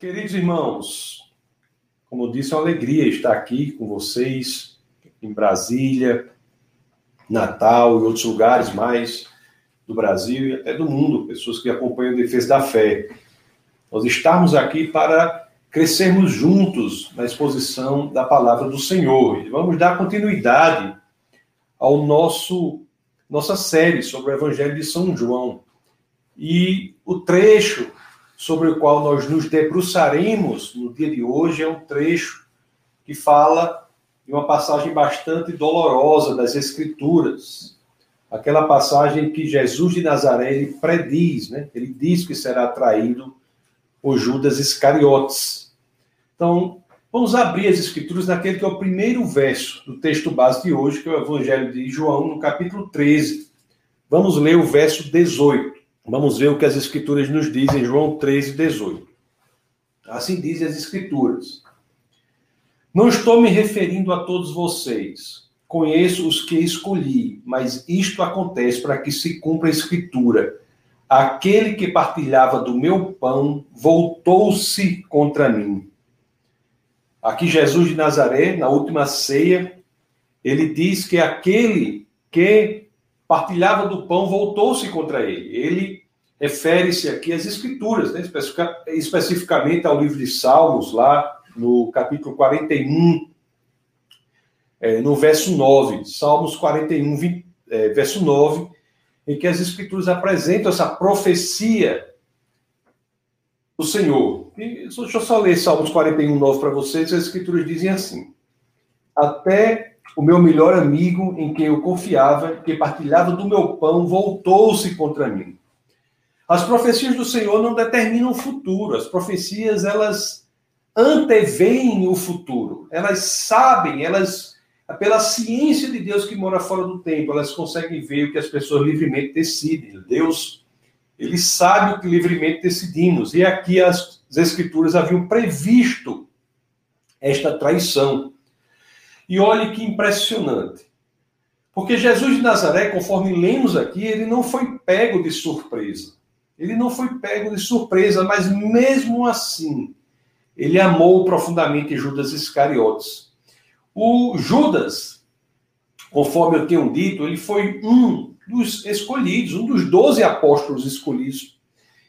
Queridos irmãos, como eu disse, é uma alegria estar aqui com vocês, em Brasília, Natal e outros lugares mais do Brasil e até do mundo, pessoas que acompanham a defesa da fé. Nós estamos aqui para crescermos juntos na exposição da palavra do Senhor. E vamos dar continuidade ao nosso nossa série sobre o Evangelho de São João. E o trecho sobre o qual nós nos debruçaremos no dia de hoje é um trecho que fala de uma passagem bastante dolorosa das Escrituras. Aquela passagem que Jesus de Nazaré ele prediz, né? Ele diz que será traído por Judas Iscariotes. Então, vamos abrir as Escrituras naquele que é o primeiro verso do texto base de hoje, que é o Evangelho de João, no capítulo 13. Vamos ler o verso 18. Vamos ver o que as Escrituras nos dizem, João 13, 18. Assim dizem as Escrituras. Não estou me referindo a todos vocês. Conheço os que escolhi, mas isto acontece para que se cumpra a Escritura. Aquele que partilhava do meu pão voltou-se contra mim. Aqui, Jesus de Nazaré, na última ceia, ele diz que aquele que partilhava do pão voltou-se contra ele. Ele refere-se aqui às Escrituras, né? especificamente ao livro de Salmos, lá no capítulo 41, é, no verso 9. Salmos 41, 20, é, verso 9, em que as Escrituras apresentam essa profecia do Senhor. E, deixa eu só ler Salmos 41, 9 para vocês. As Escrituras dizem assim: Até o meu melhor amigo, em quem eu confiava, que partilhava do meu pão, voltou-se contra mim. As profecias do Senhor não determinam o futuro. As profecias, elas anteveem o futuro. Elas sabem, elas, pela ciência de Deus que mora fora do tempo, elas conseguem ver o que as pessoas livremente decidem. Deus, ele sabe o que livremente decidimos. E aqui as, as Escrituras haviam previsto esta traição. E olhe que impressionante. Porque Jesus de Nazaré, conforme lemos aqui, ele não foi pego de surpresa. Ele não foi pego de surpresa, mas mesmo assim, ele amou profundamente Judas Iscariotes. O Judas, conforme eu tenho dito, ele foi um dos escolhidos, um dos doze apóstolos escolhidos.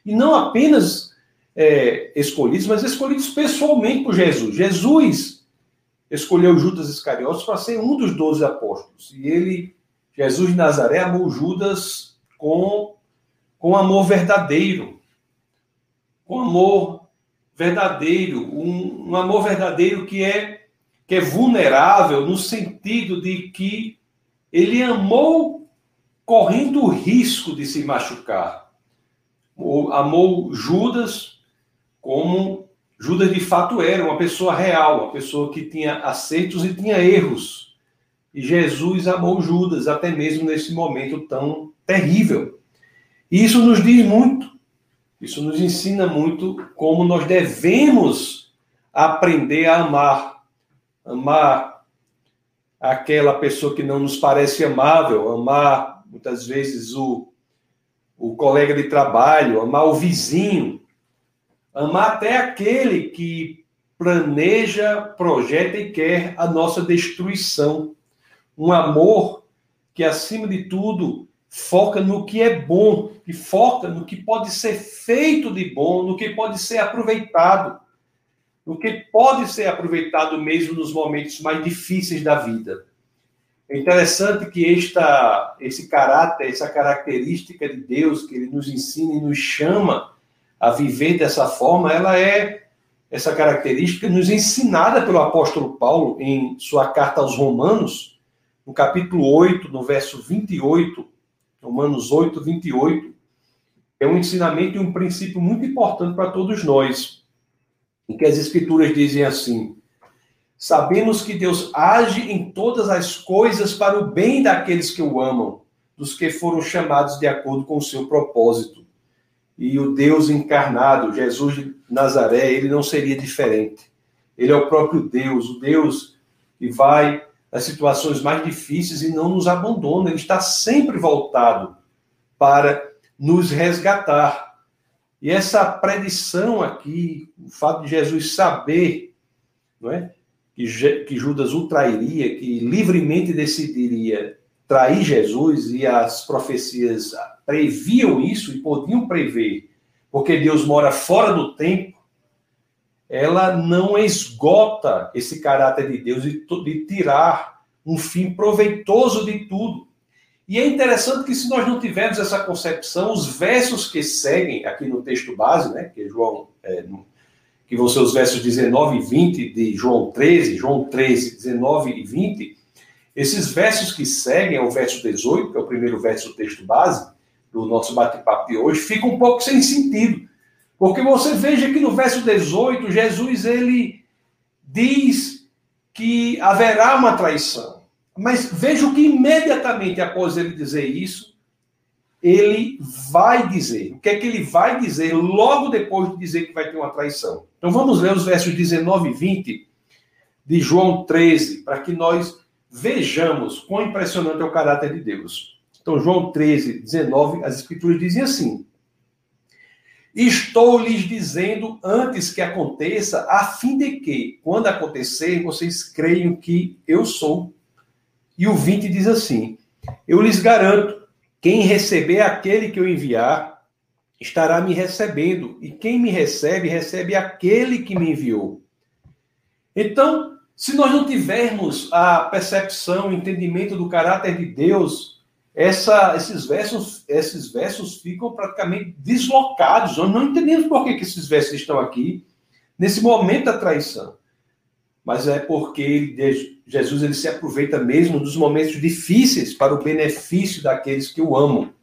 E não apenas é, escolhidos, mas escolhidos pessoalmente por Jesus. Jesus escolheu Judas Iscariotes para ser um dos doze apóstolos. E ele, Jesus de Nazaré, amou Judas com com amor verdadeiro. Com amor verdadeiro, um, um amor verdadeiro que é que é vulnerável no sentido de que ele amou correndo o risco de se machucar. Amou Judas como Judas de fato era, uma pessoa real, uma pessoa que tinha acertos e tinha erros. E Jesus amou Judas, até mesmo nesse momento tão terrível. E isso nos diz muito, isso nos ensina muito como nós devemos aprender a amar. Amar aquela pessoa que não nos parece amável, amar muitas vezes o, o colega de trabalho, amar o vizinho, amar até aquele que planeja, projeta e quer a nossa destruição. Um amor que, acima de tudo, foca no que é bom, e foca no que pode ser feito de bom, no que pode ser aproveitado, no que pode ser aproveitado mesmo nos momentos mais difíceis da vida. É interessante que esta, esse caráter, essa característica de Deus que ele nos ensina e nos chama a viver dessa forma, ela é essa característica nos ensinada pelo apóstolo Paulo em sua carta aos Romanos, no capítulo 8, no verso 28, Romanos 8, 28, é um ensinamento e um princípio muito importante para todos nós, em que as Escrituras dizem assim: Sabemos que Deus age em todas as coisas para o bem daqueles que o amam, dos que foram chamados de acordo com o seu propósito. E o Deus encarnado, Jesus de Nazaré, ele não seria diferente. Ele é o próprio Deus, o Deus que vai nas situações mais difíceis e não nos abandona. Ele está sempre voltado para nos resgatar. E essa predição aqui, o fato de Jesus saber não é, que, que Judas o trairia, que livremente decidiria trair Jesus, e as profecias previam isso e podiam prever, porque Deus mora fora do tempo, ela não esgota esse caráter de Deus de, de tirar um fim proveitoso de tudo. E é interessante que se nós não tivermos essa concepção, os versos que seguem aqui no texto base, né, que João, é, que vão ser os versos 19 e 20 de João 13, João 13, 19 e 20, esses versos que seguem, é o verso 18, que é o primeiro verso do texto base, do nosso bate-papo de hoje, fica um pouco sem sentido. Porque você veja que no verso 18, Jesus ele diz que haverá uma traição. Mas veja que imediatamente após ele dizer isso, ele vai dizer. O que é que ele vai dizer logo depois de dizer que vai ter uma traição? Então vamos ler os versos 19 e 20 de João 13, para que nós vejamos quão impressionante é o caráter de Deus. Então, João 13, 19, as escrituras dizem assim: Estou lhes dizendo antes que aconteça, a fim de que, quando acontecer, vocês creiam que eu sou. E o 20 diz assim: Eu lhes garanto, quem receber aquele que eu enviar, estará me recebendo, e quem me recebe, recebe aquele que me enviou. Então, se nós não tivermos a percepção, o entendimento do caráter de Deus, essa, esses, versos, esses versos ficam praticamente deslocados. Nós não entendemos por que, que esses versos estão aqui nesse momento da traição. Mas é porque Jesus ele se aproveita mesmo dos momentos difíceis para o benefício daqueles que o amam.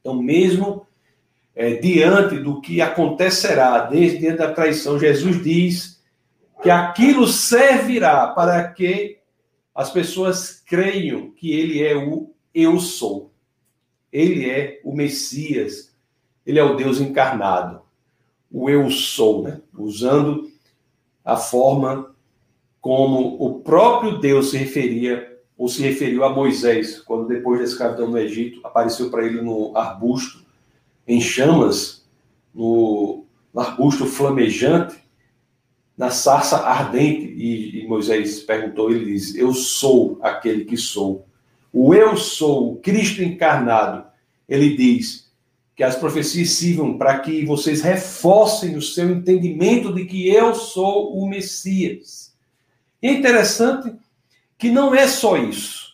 Então, mesmo é, diante do que acontecerá, desde diante da traição, Jesus diz que aquilo servirá para que as pessoas creiam que ele é o eu sou. Ele é o Messias, ele é o Deus encarnado, o eu sou, né? usando a forma como o próprio Deus se referia ou se referiu a Moisés, quando depois da escravidão no Egito, apareceu para ele no arbusto, em chamas, no, no arbusto flamejante, na sarça ardente, e, e Moisés perguntou, ele diz, eu sou aquele que sou. O eu sou, o Cristo encarnado, ele diz que as profecias sirvam para que vocês reforcem o seu entendimento de que eu sou o Messias. E é interessante que não é só isso.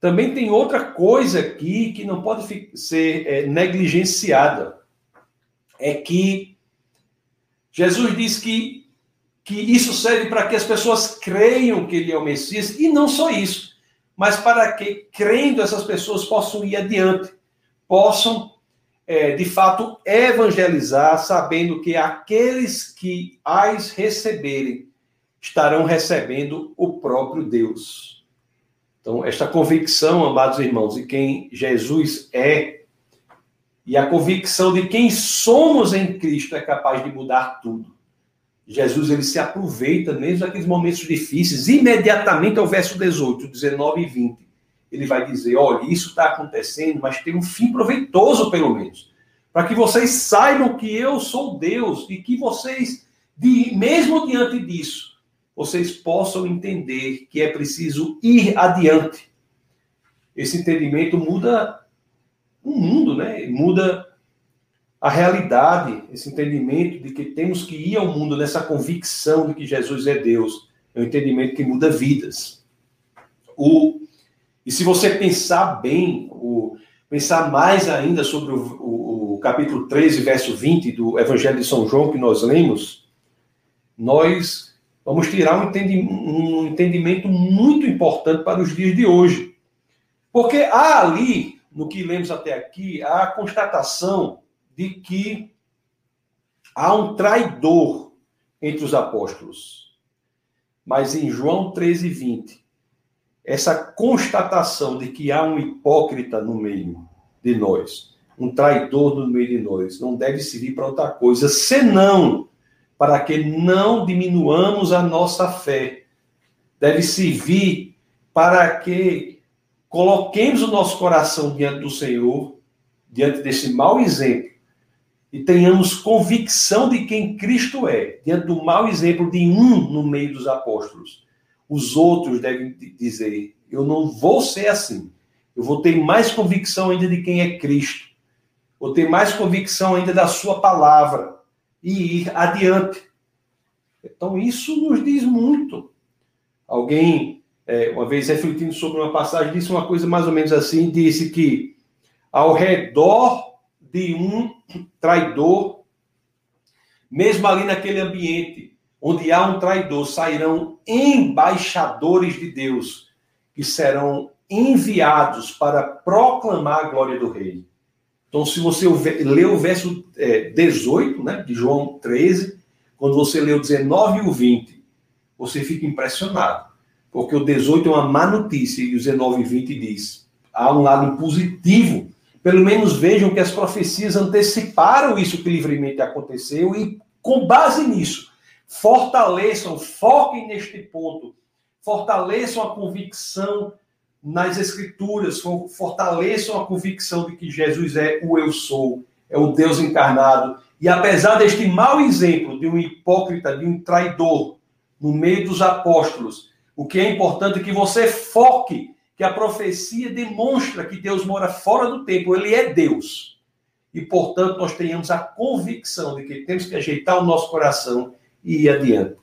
Também tem outra coisa aqui que não pode ser é, negligenciada. É que Jesus diz que, que isso serve para que as pessoas creiam que ele é o Messias, e não só isso, mas para que, crendo, essas pessoas possam ir adiante, possam, é, de fato, evangelizar, sabendo que aqueles que as receberem estarão recebendo o próprio Deus. Então, esta convicção, amados irmãos, de quem Jesus é, e a convicção de quem somos em Cristo é capaz de mudar tudo. Jesus ele se aproveita mesmo daqueles momentos difíceis, imediatamente ao verso 18, 19 e 20. Ele vai dizer: olha, isso está acontecendo, mas tem um fim proveitoso, pelo menos. Para que vocês saibam que eu sou Deus e que vocês, mesmo diante disso, vocês possam entender que é preciso ir adiante. Esse entendimento muda o mundo, né? Muda a realidade, esse entendimento de que temos que ir ao mundo nessa convicção de que Jesus é Deus. É um entendimento que muda vidas. O, e se você pensar bem, o, pensar mais ainda sobre o, o, o capítulo 13, verso 20 do Evangelho de São João que nós lemos, nós vamos tirar um entendimento, um entendimento muito importante para os dias de hoje. Porque há ali, no que lemos até aqui, a constatação de que há um traidor entre os apóstolos. Mas em João 13, 20, essa constatação de que há um hipócrita no meio de nós, um traidor no meio de nós, não deve servir para outra coisa, senão para que não diminuamos a nossa fé. Deve servir para que coloquemos o nosso coração diante do Senhor, diante desse mau exemplo, e tenhamos convicção de quem Cristo é, diante do mau exemplo de um no meio dos apóstolos. Os outros devem dizer: eu não vou ser assim. Eu vou ter mais convicção ainda de quem é Cristo. Vou ter mais convicção ainda da Sua palavra e ir adiante. Então, isso nos diz muito. Alguém, é, uma vez refletindo sobre uma passagem, disse uma coisa mais ou menos assim: disse que ao redor de um traidor, mesmo ali naquele ambiente onde há um traidor, sairão embaixadores de Deus que serão enviados para proclamar a glória do rei. Então, se você ler o verso 18, é, né, de João 13, quando você lê o 19 e o 20, você fica impressionado. Porque o 18 é uma má notícia e o 19 e 20 diz: há um lado positivo pelo menos vejam que as profecias anteciparam isso que livremente aconteceu e, com base nisso, fortaleçam, foquem neste ponto, fortaleçam a convicção nas Escrituras, fortaleçam a convicção de que Jesus é o Eu Sou, é o Deus encarnado. E apesar deste mau exemplo de um hipócrita, de um traidor no meio dos apóstolos, o que é importante é que você foque que a profecia demonstra que Deus mora fora do tempo, ele é Deus. E, portanto, nós tenhamos a convicção de que temos que ajeitar o nosso coração e ir adiante.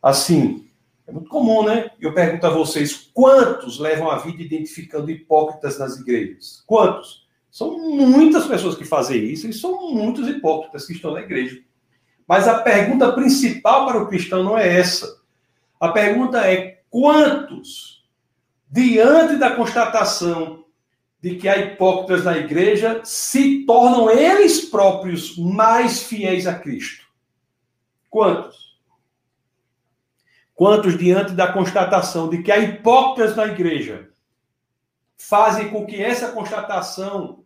Assim, é muito comum, né? Eu pergunto a vocês: quantos levam a vida identificando hipócritas nas igrejas? Quantos? São muitas pessoas que fazem isso e são muitos hipócritas que estão na igreja. Mas a pergunta principal para o cristão não é essa. A pergunta é: quantos diante da constatação de que há hipócritas na igreja, se tornam eles próprios mais fiéis a Cristo. Quantos? Quantos, diante da constatação de que há hipócritas na igreja, fazem com que essa constatação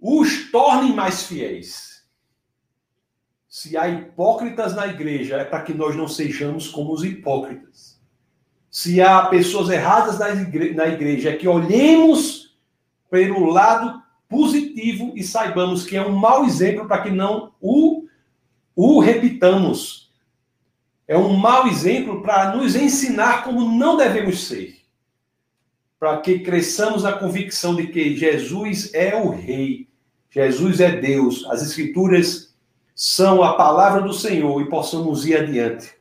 os torne mais fiéis? Se há hipócritas na igreja, é para que nós não sejamos como os hipócritas se há pessoas erradas na igreja, na igreja, é que olhemos pelo lado positivo e saibamos que é um mau exemplo para que não o, o repitamos. É um mau exemplo para nos ensinar como não devemos ser. Para que cresçamos na convicção de que Jesus é o Rei, Jesus é Deus, as Escrituras são a palavra do Senhor e possamos ir adiante.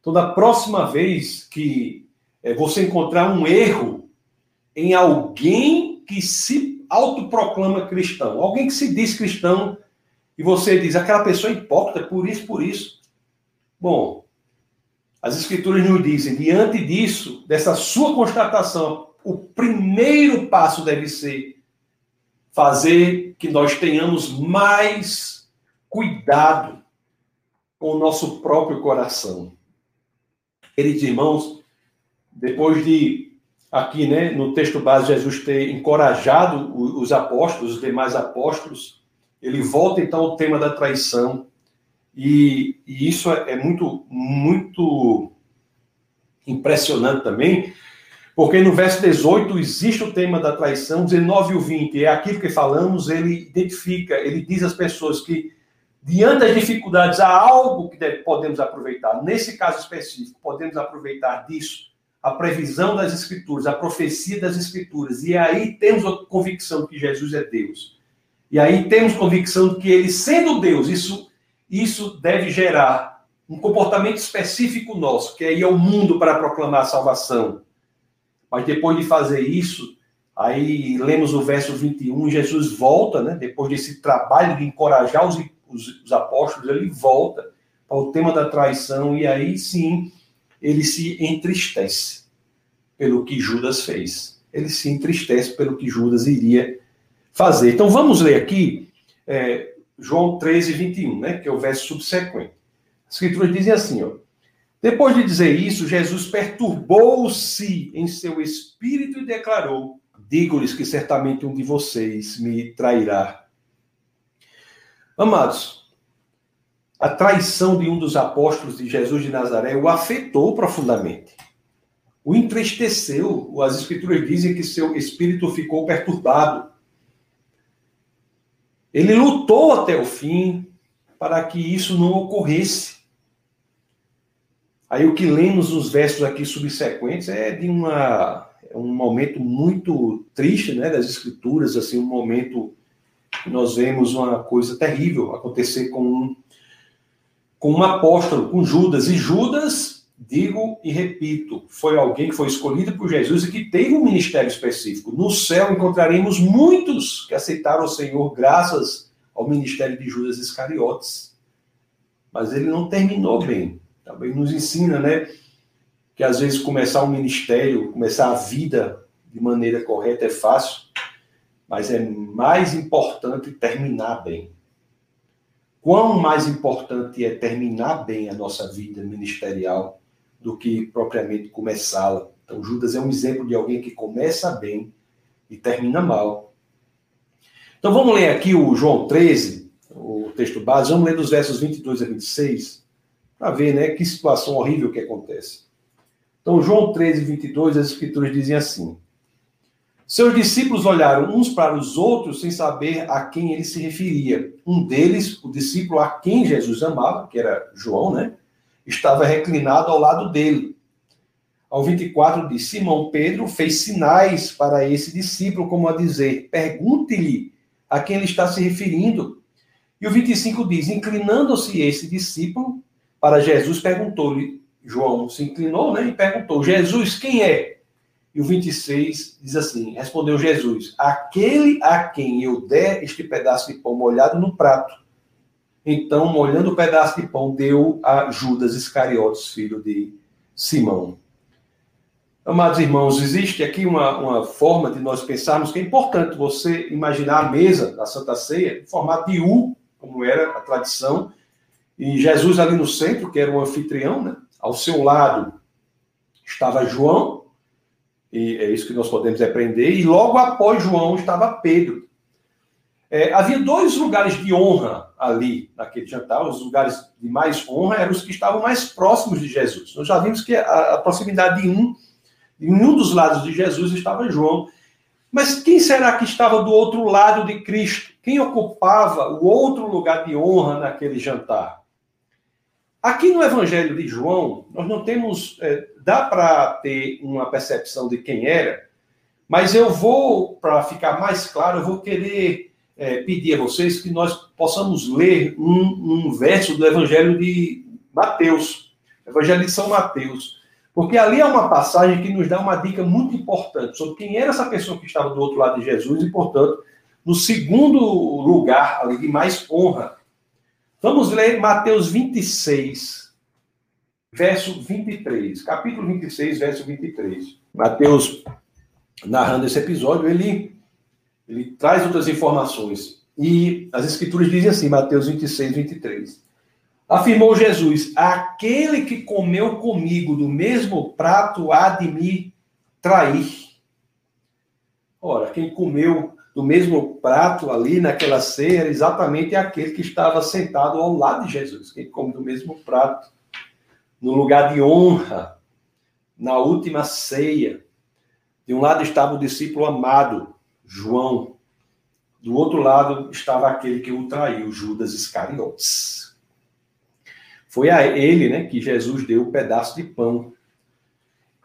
Então, da próxima vez que é, você encontrar um erro em alguém que se autoproclama cristão, alguém que se diz cristão, e você diz, aquela pessoa é hipócrita, por isso, por isso. Bom, as escrituras nos dizem, diante disso, dessa sua constatação, o primeiro passo deve ser fazer que nós tenhamos mais cuidado com o nosso próprio coração. Queridos irmãos, depois de aqui, né, no texto base, Jesus ter encorajado os apóstolos, os demais apóstolos, ele volta então ao tema da traição, e, e isso é, é muito, muito impressionante também, porque no verso 18 existe o tema da traição, 19 e o 20 é aquilo que falamos, ele identifica, ele diz às pessoas que diante das dificuldades, há algo que deve, podemos aproveitar. Nesse caso específico, podemos aproveitar disso a previsão das Escrituras, a profecia das Escrituras. E aí temos a convicção que Jesus é Deus. E aí temos convicção de que ele, sendo Deus, isso, isso deve gerar um comportamento específico nosso, que é ir ao mundo para proclamar a salvação. Mas depois de fazer isso, aí lemos o verso 21, Jesus volta, né, depois desse trabalho de encorajar os os, os apóstolos, ele volta para o tema da traição e aí sim ele se entristece pelo que Judas fez. Ele se entristece pelo que Judas iria fazer. Então vamos ler aqui é, João 13, 21, né, que é o verso subsequente. As escrituras dizem assim, ó. Depois de dizer isso, Jesus perturbou-se em seu espírito e declarou: Digo-lhes que certamente um de vocês me trairá. Amados, a traição de um dos apóstolos de Jesus de Nazaré o afetou profundamente. O entristeceu. As escrituras dizem que seu espírito ficou perturbado. Ele lutou até o fim para que isso não ocorresse. Aí o que lemos nos versos aqui subsequentes é de uma, é um momento muito triste, né, das escrituras, assim, um momento nós vemos uma coisa terrível acontecer com um, com um apóstolo, com Judas. E Judas, digo e repito, foi alguém que foi escolhido por Jesus e que teve um ministério específico. No céu encontraremos muitos que aceitaram o Senhor graças ao ministério de Judas Iscariotes. Mas ele não terminou bem. Também nos ensina, né, que às vezes começar um ministério, começar a vida de maneira correta é fácil, mas é mais importante terminar bem. Quão mais importante é terminar bem a nossa vida ministerial do que propriamente começá-la. Então, Judas é um exemplo de alguém que começa bem e termina mal. Então vamos ler aqui o João 13, o texto base, vamos ler dos versos 22 a 26, para ver né, que situação horrível que acontece. Então, João 13, 22, as escrituras dizem assim: Seus discípulos olharam uns para os outros sem saber a quem ele se referia. Um deles, o discípulo a quem Jesus amava, que era João, né, estava reclinado ao lado dele. Ao 24 diz: Simão Pedro fez sinais para esse discípulo, como a dizer: Pergunte-lhe a quem ele está se referindo. E o 25 diz: Inclinando-se esse discípulo para Jesus, perguntou-lhe, João se inclinou né, e perguntou: Jesus, quem é? E o 26 diz assim: Respondeu Jesus: Aquele a quem eu der este pedaço de pão molhado no prato. Então, molhando o pedaço de pão, deu a Judas Iscariotes, filho de Simão. Amados irmãos, existe aqui uma, uma forma de nós pensarmos que é importante você imaginar a mesa da Santa Ceia em formato de U, como era a tradição, e Jesus ali no centro, que era o anfitrião, né? ao seu lado estava João, e é isso que nós podemos aprender, e logo após João estava Pedro. É, havia dois lugares de honra ali naquele jantar, os lugares de mais honra eram os que estavam mais próximos de Jesus. Nós já vimos que a, a proximidade de um em um dos lados de Jesus estava João. Mas quem será que estava do outro lado de Cristo? Quem ocupava o outro lugar de honra naquele jantar? Aqui no Evangelho de João, nós não temos. É, dá para ter uma percepção de quem era, mas eu vou, para ficar mais claro, eu vou querer é, pedir a vocês que nós possamos ler um, um verso do Evangelho de Mateus, Evangelho de São Mateus. Porque ali é uma passagem que nos dá uma dica muito importante sobre quem era essa pessoa que estava do outro lado de Jesus e, portanto, no segundo lugar ali de mais honra. Vamos ler Mateus 26, verso 23. Capítulo 26, verso 23. Mateus, narrando esse episódio, ele, ele traz outras informações. E as escrituras dizem assim, Mateus 26, 23. Afirmou Jesus: Aquele que comeu comigo do mesmo prato há de me trair. Ora, quem comeu do mesmo prato ali naquela ceia era exatamente aquele que estava sentado ao lado de Jesus. Quem come do mesmo prato, no lugar de honra, na última ceia. De um lado estava o discípulo amado, João. Do outro lado estava aquele que o traiu, Judas Iscariotes. Foi a ele né, que Jesus deu um pedaço de pão.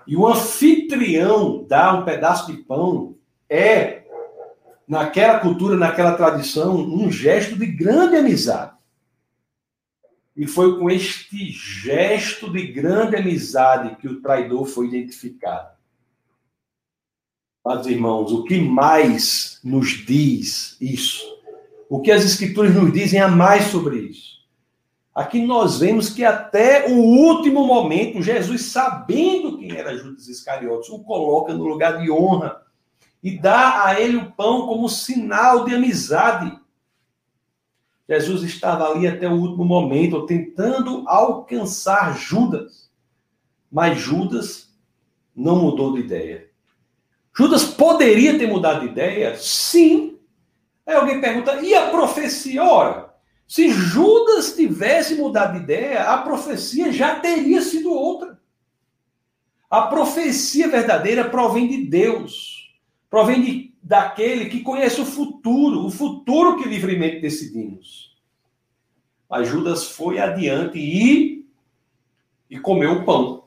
E o anfitrião dar um pedaço de pão é, naquela cultura, naquela tradição, um gesto de grande amizade. E foi com este gesto de grande amizade que o traidor foi identificado. Mas, irmãos, o que mais nos diz isso? O que as Escrituras nos dizem a mais sobre isso? Aqui nós vemos que até o último momento, Jesus, sabendo quem era Judas Iscariotes, o coloca no lugar de honra e dá a ele o pão como sinal de amizade. Jesus estava ali até o último momento, tentando alcançar Judas. Mas Judas não mudou de ideia. Judas poderia ter mudado de ideia? Sim. Aí alguém pergunta, e a profecia? Ora, se Judas tivesse mudado de ideia, a profecia já teria sido outra. A profecia verdadeira provém de Deus, provém de, daquele que conhece o futuro, o futuro que livremente decidimos. Mas Judas foi adiante e, e comeu o pão.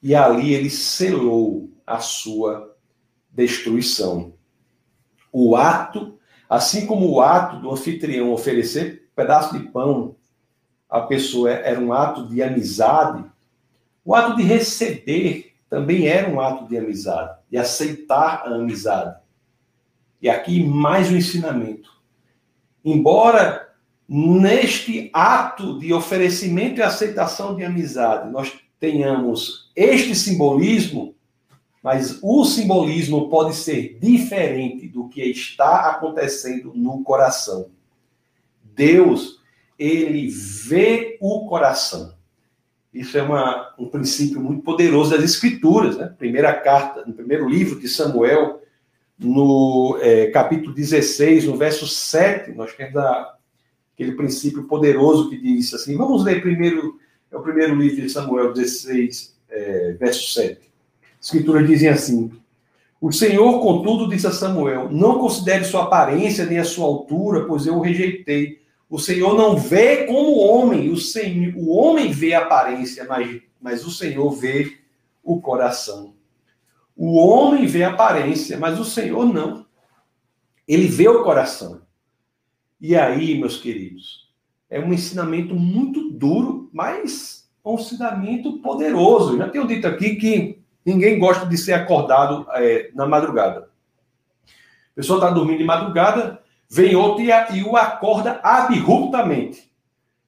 E ali ele selou a sua destruição. O ato, assim como o ato do anfitrião oferecer um pedaço de pão à pessoa era um ato de amizade, o ato de receber também era um ato de amizade, de aceitar a amizade. E aqui mais um ensinamento. Embora neste ato de oferecimento e aceitação de amizade nós tenhamos este simbolismo, mas o simbolismo pode ser diferente do que está acontecendo no coração. Deus, ele vê o coração. Isso é uma, um princípio muito poderoso das Escrituras. Né? Primeira carta, no primeiro livro de Samuel, no é, capítulo 16, no verso 7, nós temos a, aquele princípio poderoso que diz assim. Vamos ler primeiro, é o primeiro livro de Samuel 16, é, verso 7. As Escrituras dizem assim: O Senhor, contudo, disse a Samuel: Não considere sua aparência nem a sua altura, pois eu o rejeitei o Senhor não vê como homem, o, Senhor, o homem vê a aparência, mas, mas o Senhor vê o coração. O homem vê a aparência, mas o Senhor não. Ele vê o coração. E aí, meus queridos, é um ensinamento muito duro, mas um ensinamento poderoso. Já tenho dito aqui que ninguém gosta de ser acordado é, na madrugada. A pessoa está dormindo de madrugada, Vem outro e, e o acorda abruptamente.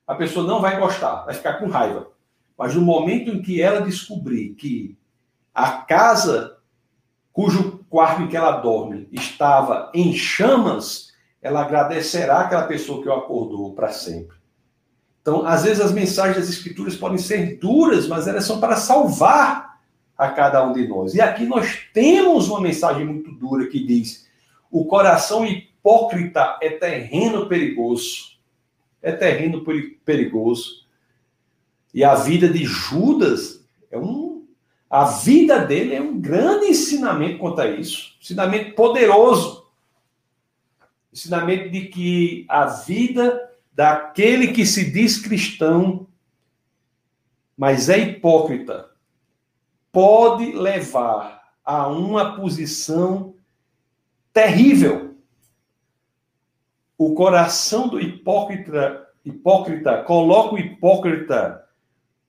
A pessoa não vai gostar, vai ficar com raiva. Mas no momento em que ela descobrir que a casa cujo quarto em que ela dorme estava em chamas, ela agradecerá aquela pessoa que o acordou para sempre. Então, às vezes as mensagens das escrituras podem ser duras, mas elas são para salvar a cada um de nós. E aqui nós temos uma mensagem muito dura que diz: o coração hipócrita é terreno perigoso. É terreno perigoso. E a vida de Judas é um. A vida dele é um grande ensinamento quanto a isso. Ensinamento poderoso. Ensinamento de que a vida daquele que se diz cristão, mas é hipócrita, pode levar a uma posição terrível o coração do hipócrita, hipócrita coloca o hipócrita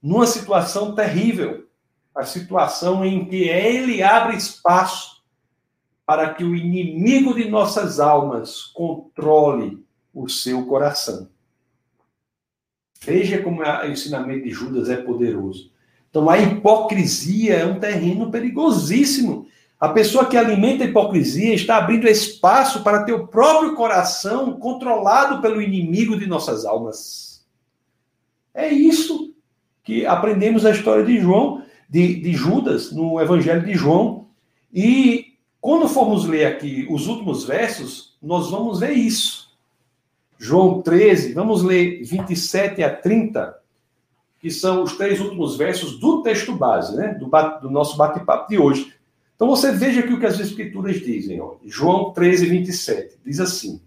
numa situação terrível, a situação em que ele abre espaço para que o inimigo de nossas almas controle o seu coração. Veja como o ensinamento de Judas é poderoso. Então, a hipocrisia é um terreno perigosíssimo a pessoa que alimenta a hipocrisia está abrindo espaço para ter o próprio coração controlado pelo inimigo de nossas almas. É isso que aprendemos na história de João, de, de Judas, no Evangelho de João. E quando formos ler aqui os últimos versos, nós vamos ver isso. João 13, vamos ler 27 a 30, que são os três últimos versos do texto base, né? Do, do nosso bate-papo de hoje. Então você veja aqui o que as escrituras dizem. Ó. João 13, 27. Diz assim: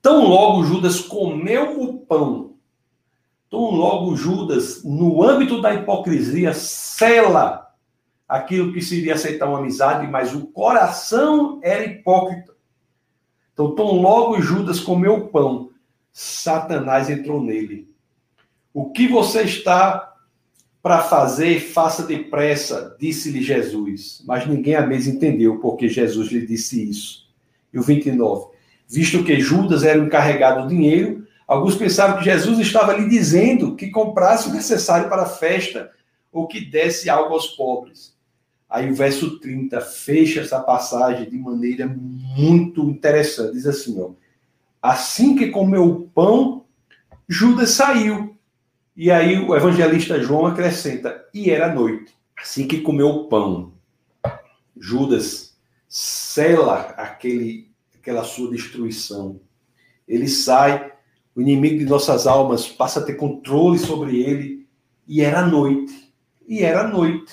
Tão logo Judas comeu o pão, tão logo Judas, no âmbito da hipocrisia, cela aquilo que seria aceitar uma amizade, mas o coração era hipócrita. Então, tão logo Judas comeu o pão, Satanás entrou nele. O que você está para fazer, faça depressa, disse-lhe Jesus. Mas ninguém à mesa entendeu porque Jesus lhe disse isso. E o 29. Visto que Judas era o encarregado do dinheiro, alguns pensaram que Jesus estava lhe dizendo que comprasse o necessário para a festa ou que desse algo aos pobres. Aí o verso 30 fecha essa passagem de maneira muito interessante. Diz assim: ó, assim que comeu o pão, Judas saiu e aí o evangelista João acrescenta: e era noite, assim que comeu o pão. Judas sela aquele, aquela sua destruição. Ele sai, o inimigo de nossas almas passa a ter controle sobre ele, e era noite. E era noite.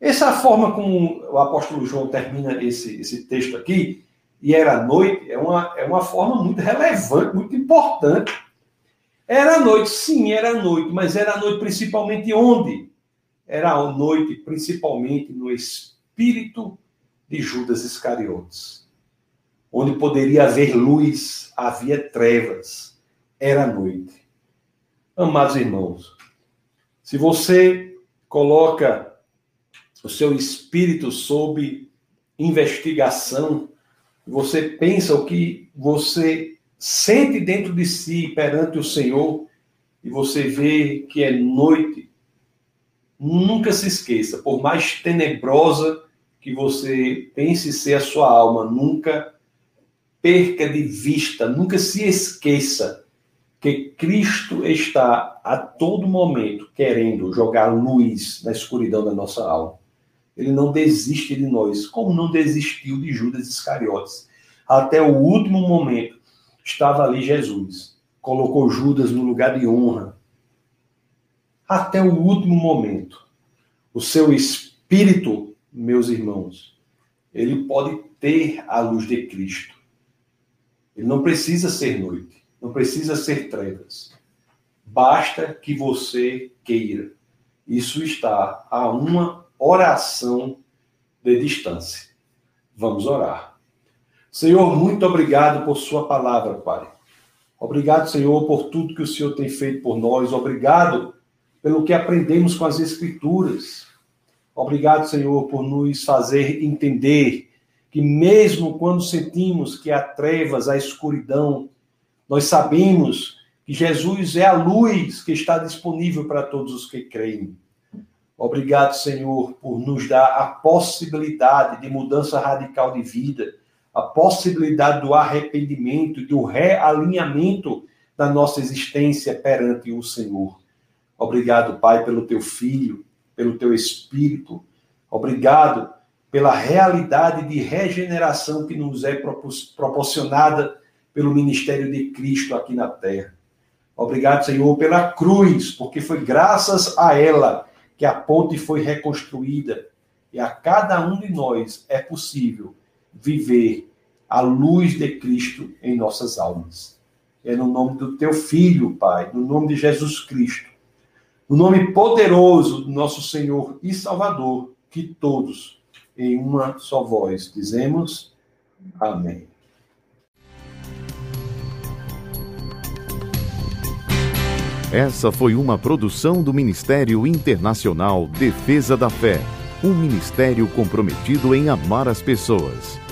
Essa é forma como o apóstolo João termina esse, esse texto aqui, e era noite, é uma, é uma forma muito relevante, muito importante. Era noite, sim, era noite, mas era noite principalmente onde? Era a noite principalmente no espírito de Judas Iscariotes. Onde poderia haver luz, havia trevas. Era noite. Amados irmãos, se você coloca o seu espírito sob investigação, você pensa o que você sente dentro de si perante o Senhor e você vê que é noite, nunca se esqueça, por mais tenebrosa que você pense ser a sua alma, nunca perca de vista, nunca se esqueça que Cristo está a todo momento querendo jogar luz na escuridão da nossa alma. Ele não desiste de nós, como não desistiu de Judas Iscariotes. Até o último momento estava ali Jesus. Colocou Judas no lugar de honra. Até o último momento. O seu espírito, meus irmãos, ele pode ter a luz de Cristo. Ele não precisa ser noite, não precisa ser trevas. Basta que você queira. Isso está a uma oração de distância. Vamos orar. Senhor, muito obrigado por Sua palavra, Pai. Obrigado, Senhor, por tudo que o Senhor tem feito por nós. Obrigado pelo que aprendemos com as Escrituras. Obrigado, Senhor, por nos fazer entender que, mesmo quando sentimos que há trevas, há escuridão, nós sabemos que Jesus é a luz que está disponível para todos os que creem. Obrigado, Senhor, por nos dar a possibilidade de mudança radical de vida, a possibilidade do arrependimento, do realinhamento da nossa existência perante o Senhor. Obrigado, Pai, pelo teu filho, pelo teu espírito. Obrigado pela realidade de regeneração que nos é proporcionada pelo ministério de Cristo aqui na terra. Obrigado, Senhor, pela cruz, porque foi graças a ela que a ponte foi reconstruída e a cada um de nós é possível viver a luz de Cristo em nossas almas. É no nome do teu filho, Pai, no nome de Jesus Cristo, no nome poderoso do nosso Senhor e Salvador, que todos, em uma só voz, dizemos: Amém. Essa foi uma produção do Ministério Internacional Defesa da Fé, um ministério comprometido em amar as pessoas,